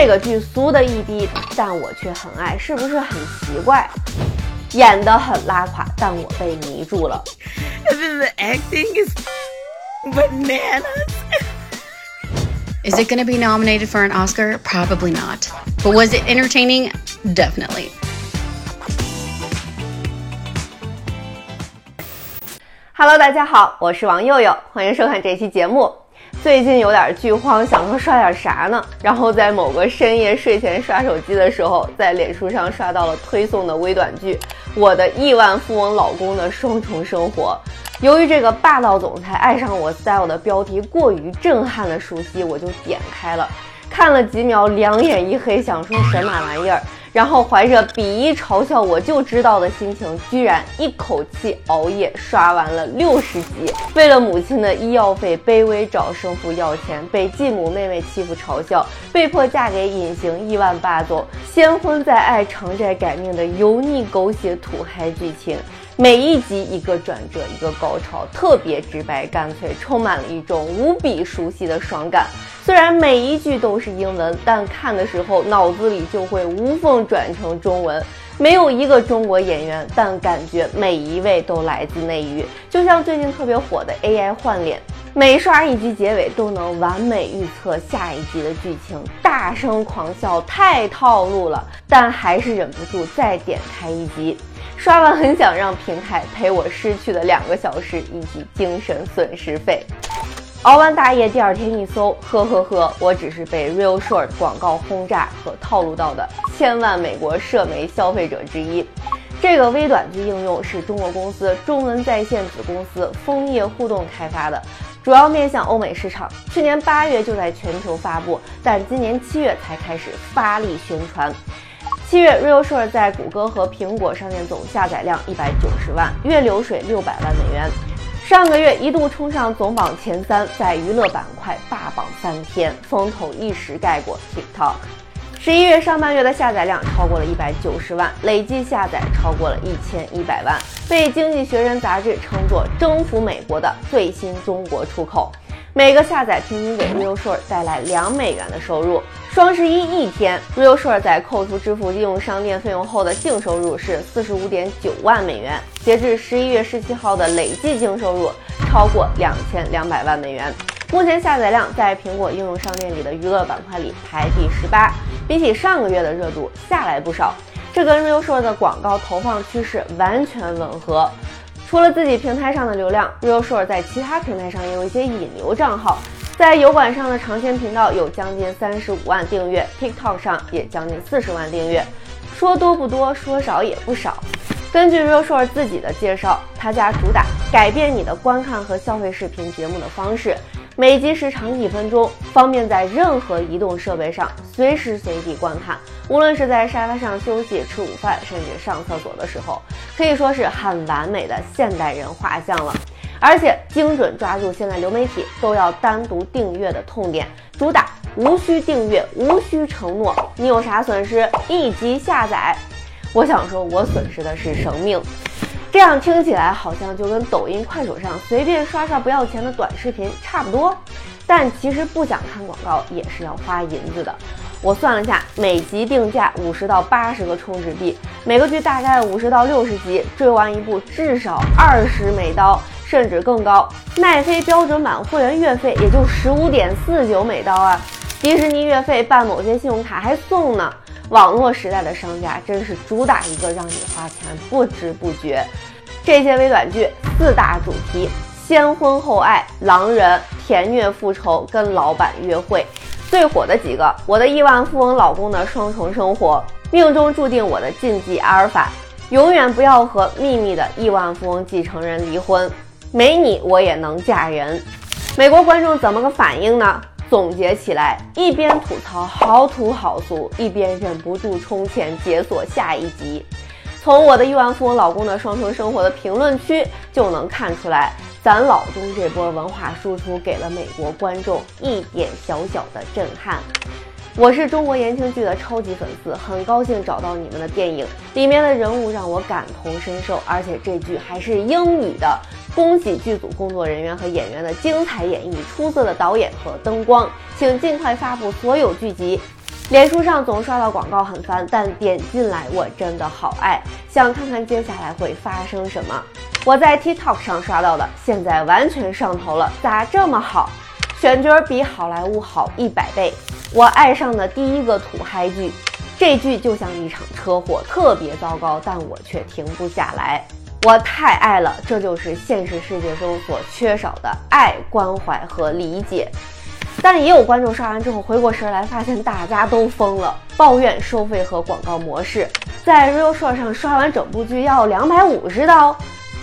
这个剧俗的一逼，但我却很爱，是不是很奇怪？演得很拉垮，但我被迷住了。The acting is bananas. Is it going to be nominated for an Oscar? Probably not. But was it entertaining? Definitely. Hello，大家好，我是王佑佑，欢迎收看这期节目。最近有点剧荒，想说刷点啥呢？然后在某个深夜睡前刷手机的时候，在脸书上刷到了推送的微短剧《我的亿万富翁老公的双重生活》。由于这个霸道总裁爱上我 style 的标题过于震撼的熟悉，我就点开了，看了几秒，两眼一黑，想说神马玩意儿。然后怀着鄙夷嘲笑我就知道的心情，居然一口气熬夜刷完了六十集。为了母亲的医药费，卑微找生父要钱，被继母妹妹欺负嘲笑，被迫嫁给隐形亿万霸总，先婚再爱，偿债改命的油腻狗血土嗨剧情。每一集一个转折，一个高潮，特别直白干脆，充满了一种无比熟悉的爽感。虽然每一句都是英文，但看的时候脑子里就会无缝转成中文。没有一个中国演员，但感觉每一位都来自内娱。就像最近特别火的 AI 换脸，每刷一集结尾都能完美预测下一集的剧情，大声狂笑，太套路了。但还是忍不住再点开一集。刷完很想让平台赔我失去的两个小时以及精神损失费。熬完大夜，第二天一搜，呵呵呵，我只是被 Real Short 广告轰炸和套路到的千万美国社媒消费者之一。这个微短剧应用是中国公司中文在线子公司枫叶互动开发的，主要面向欧美市场。去年八月就在全球发布，但今年七月才开始发力宣传。七月，Real Short 在谷歌和苹果商店总下载量一百九十万，月流水六百万美元。上个月一度冲上总榜前三，在娱乐板块霸榜三天，风头一时盖过 TikTok。十一月上半月的下载量超过了一百九十万，累计下载超过了一千一百万，被《经济学人》杂志称作征服美国的最新中国出口。每个下载平均给 Real Short 带来两美元的收入。双十一一天，Real Short 在扣除支付应用商店费用后的净收入是四十五点九万美元。截至十一月十七号的累计净收入超过两千两百万美元。目前下载量在苹果应用商店里的娱乐板块里排第十八，比起上个月的热度下来不少。这跟 Real Short 的广告投放趋势完全吻合。除了自己平台上的流量，Real Short 在其他平台上也有一些引流账号。在油管上的尝鲜频道有将近三十五万订阅，TikTok 上也将近四十万订阅。说多不多，说少也不少。根据 Real Short 自己的介绍，他家主打改变你的观看和消费视频节目的方式。每集时长一分钟，方便在任何移动设备上随时随地观看。无论是在沙发上休息、吃午饭，甚至上厕所的时候，可以说是很完美的现代人画像了。而且精准抓住现在流媒体都要单独订阅的痛点，主打无需订阅、无需承诺。你有啥损失？一集下载。我想说，我损失的是生命。这样听起来好像就跟抖音、快手上随便刷刷不要钱的短视频差不多，但其实不想看广告也是要花银子的。我算了下，每集定价五十到八十个充值币，每个剧大概五十到六十集，追完一部至少二十美刀，甚至更高。奈飞标准版会员月费也就十五点四九美刀啊，迪士尼月费办某些信用卡还送呢。网络时代的商家真是主打一个让你花钱不知不觉。这些微短剧四大主题：先婚后爱、狼人、甜虐复仇、跟老板约会。最火的几个：我的亿万富翁老公的双重生活、命中注定我的禁忌阿尔法、永远不要和秘密的亿万富翁继承人离婚、没你我也能嫁人。美国观众怎么个反应呢？总结起来，一边吐槽好土好俗，一边忍不住充钱解锁下一集。从我的亿万富翁老公的双重生活的评论区就能看出来，咱老中这波文化输出给了美国观众一点小小的震撼。我是中国言情剧的超级粉丝，很高兴找到你们的电影，里面的人物让我感同身受，而且这剧还是英语的。恭喜剧组工作人员和演员的精彩演绎，出色的导演和灯光，请尽快发布所有剧集。脸书上总刷到广告很烦，但点进来我真的好爱，想看看接下来会发生什么。我在 TikTok 上刷到的，现在完全上头了，咋这么好？选角比好莱坞好一百倍。我爱上的第一个土嗨剧，这剧就像一场车祸，特别糟糕，但我却停不下来。我太爱了，这就是现实世界中所缺少的爱、关怀和理解。但也有观众刷完之后回过神来，发现大家都疯了，抱怨收费和广告模式。在 Real Short 上刷完整部剧要两百五十刀，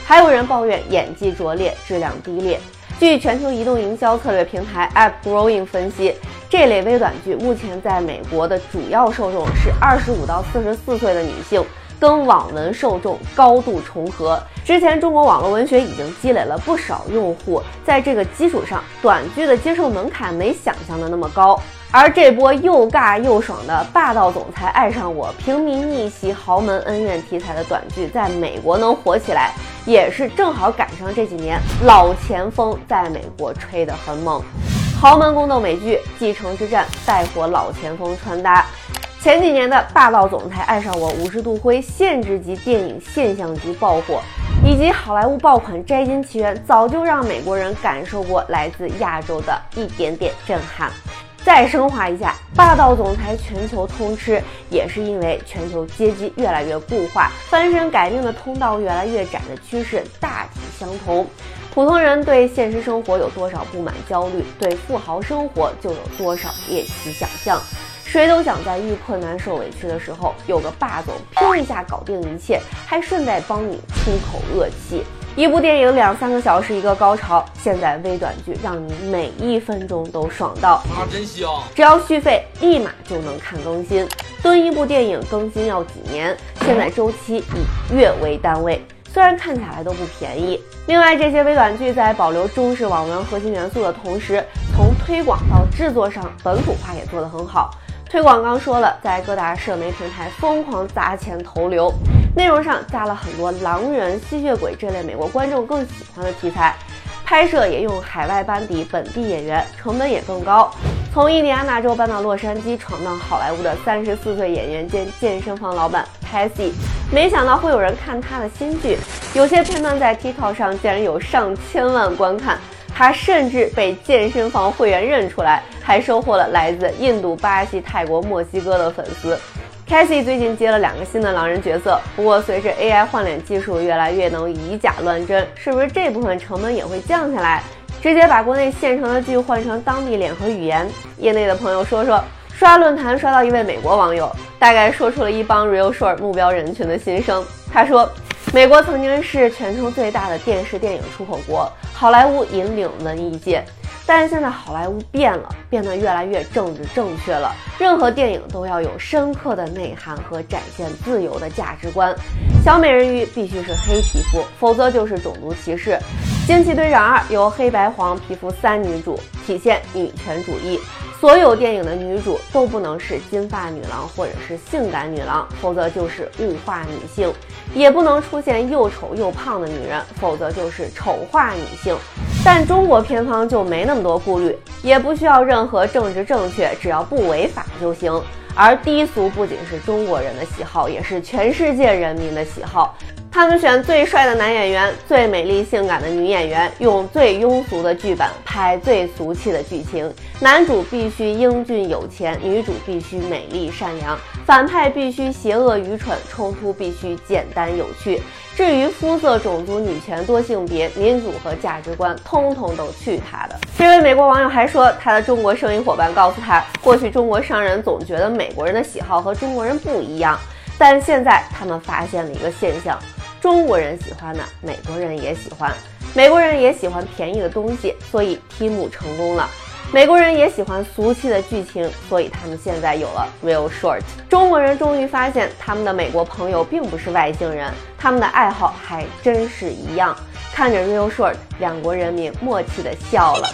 还有人抱怨演技拙劣、质量低劣。据全球移动营销策略平台 AppGrowing 分析，这类微短剧目前在美国的主要受众是二十五到四十四岁的女性。跟网文受众高度重合。之前中国网络文学已经积累了不少用户，在这个基础上，短剧的接受门槛没想象的那么高。而这波又尬又爽的霸道总裁爱上我、平民逆袭豪门恩怨题材的短剧，在美国能火起来，也是正好赶上这几年老前锋在美国吹得很猛。豪门宫斗美剧《继承之战》带火老前锋穿搭。前几年的霸道总裁爱上我、五十度灰限制级电影现象级爆火，以及好莱坞爆款《摘金奇缘》，早就让美国人感受过来自亚洲的一点点震撼。再升华一下，霸道总裁全球通吃，也是因为全球阶级越来越固化，翻身改命的通道越来越窄的趋势大体相同。普通人对现实生活有多少不满、焦虑，对富豪生活就有多少猎奇想象。谁都想在遇困难、受委屈的时候，有个霸总拼一下搞定一切，还顺带帮你出口恶气。一部电影两三个小时一个高潮，现在微短剧让你每一分钟都爽到。啊，真香！只要续费，立马就能看更新。蹲一部电影更新要几年，现在周期以月为单位，虽然看起来都不便宜。另外，这些微短剧在保留中式网文核心元素的同时，从推广到制作上本土化也做得很好。推广刚说了，在各大社媒平台疯狂砸钱投流，内容上加了很多狼人、吸血鬼这类美国观众更喜欢的题材，拍摄也用海外班底、本地演员，成本也更高。从印第安纳州搬到洛杉矶闯荡好莱坞的三十四岁演员兼健身房老板 Cassie，没想到会有人看他的新剧，有些片段在 TikTok 上竟然有上千万观看。他甚至被健身房会员认出来，还收获了来自印度、巴西、泰国、墨西哥的粉丝。Cassie 最近接了两个新的狼人角色，不过随着 AI 换脸技术越来越能以假乱真，是不是这部分成本也会降下来？直接把国内现成的剧换成当地脸和语言？业内的朋友说说。刷论坛刷到一位美国网友，大概说出了一帮 Real Short 目标人群的心声。他说。美国曾经是全球最大的电视电影出口国，好莱坞引领文艺界。但是现在好莱坞变了，变得越来越政治正确了。任何电影都要有深刻的内涵和展现自由的价值观。小美人鱼必须是黑皮肤，否则就是种族歧视。惊奇队长二由黑白黄皮肤三女主，体现女权主义。所有电影的女主都不能是金发女郎或者是性感女郎，否则就是物化女性；也不能出现又丑又胖的女人，否则就是丑化女性。但中国片方就没那么多顾虑，也不需要任何政治正确，只要不违法就行。而低俗不仅是中国人的喜好，也是全世界人民的喜好。他们选最帅的男演员、最美丽性感的女演员，用最庸俗的剧本拍最俗气的剧情。男主必须英俊有钱，女主必须美丽善良，反派必须邪恶愚蠢，冲突必须简单有趣。至于肤色、种族、女权、多性别、民主和价值观，通通都去他的。这位美国网友还说，他的中国生意伙伴告诉他，过去中国商人总觉得美国人的喜好和中国人不一样，但现在他们发现了一个现象。中国人喜欢的，美国人也喜欢；美国人也喜欢便宜的东西，所以 Tim 成功了。美国人也喜欢俗气的剧情，所以他们现在有了 Real Short。中国人终于发现，他们的美国朋友并不是外星人，他们的爱好还真是一样。看着 Real Short，两国人民默契的笑了。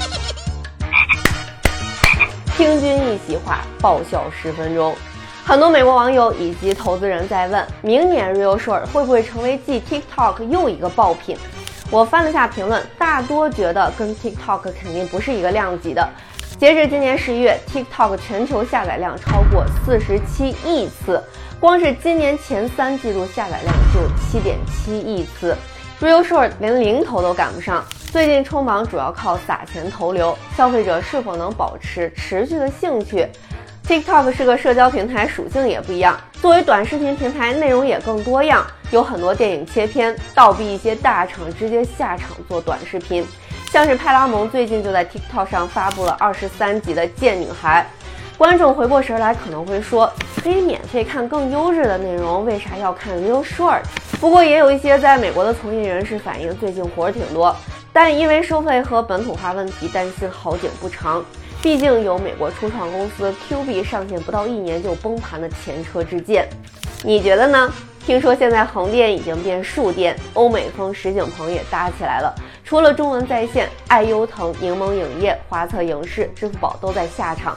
听君一席话，爆笑十分钟。很多美国网友以及投资人在问，明年 Real Short 会不会成为继 TikTok 又一个爆品？我翻了下评论，大多觉得跟 TikTok 肯定不是一个量级的。截至今年十一月，TikTok 全球下载量超过四十七亿次，光是今年前三季度下载量就七点七亿次。Real Short 连零头都赶不上，最近冲榜主要靠撒钱投流，消费者是否能保持持续的兴趣？TikTok 是个社交平台，属性也不一样。作为短视频平台，内容也更多样，有很多电影切片，倒逼一些大厂直接下场做短视频。像是派拉蒙最近就在 TikTok 上发布了二十三集的《贱女孩》，观众回过神来可能会说，可以免费看更优质的内容，为啥要看 Real Short？不过也有一些在美国的从业人士反映，最近活儿挺多，但因为收费和本土化问题，担心好景不长。毕竟有美国初创公司 Q B 上线不到一年就崩盘的前车之鉴，你觉得呢？听说现在横店已经变竖店，欧美风实景棚也搭起来了。除了中文在线，爱优腾、柠檬影业、华策影视、支付宝都在下场。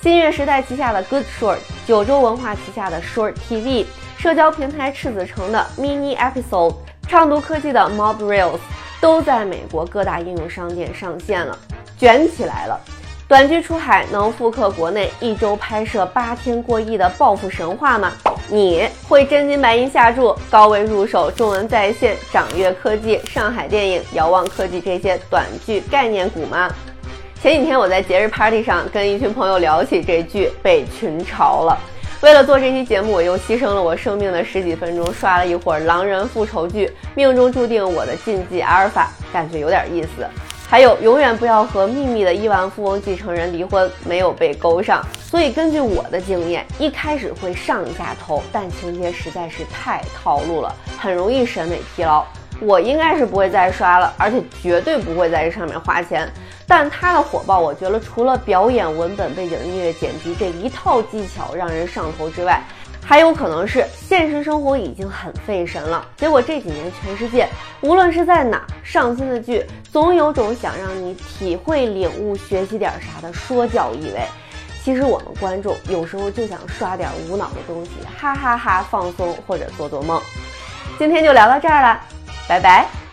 新月时代旗下的 Good Short、九州文化旗下的 Short TV、社交平台赤子城的 Mini Episode、畅读科技的 Mob Reels，都在美国各大应用商店上线了，卷起来了。短剧出海能复刻国内一周拍摄八天过亿的暴富神话吗？你会真金白银下注高位入手中文在线、掌阅科技、上海电影、遥望科技这些短剧概念股吗？前几天我在节日 party 上跟一群朋友聊起这剧，被群嘲了。为了做这期节目，我又牺牲了我生命的十几分钟，刷了一会儿狼人复仇剧《命中注定我的禁忌阿尔法》，感觉有点意思。还有，永远不要和秘密的亿万富翁继承人离婚，没有被勾上。所以根据我的经验，一开始会上一下头，但情节实在是太套路了，很容易审美疲劳。我应该是不会再刷了，而且绝对不会在这上面花钱。但它的火爆，我觉得除了表演、文本、背景音乐、剪辑这一套技巧让人上头之外，还有可能是现实生活已经很费神了，结果这几年全世界无论是在哪上新的剧，总有种想让你体会、领悟、学习点啥的说教意味。其实我们观众有时候就想刷点无脑的东西，哈哈哈，放松或者做做梦。今天就聊到这儿了，拜拜。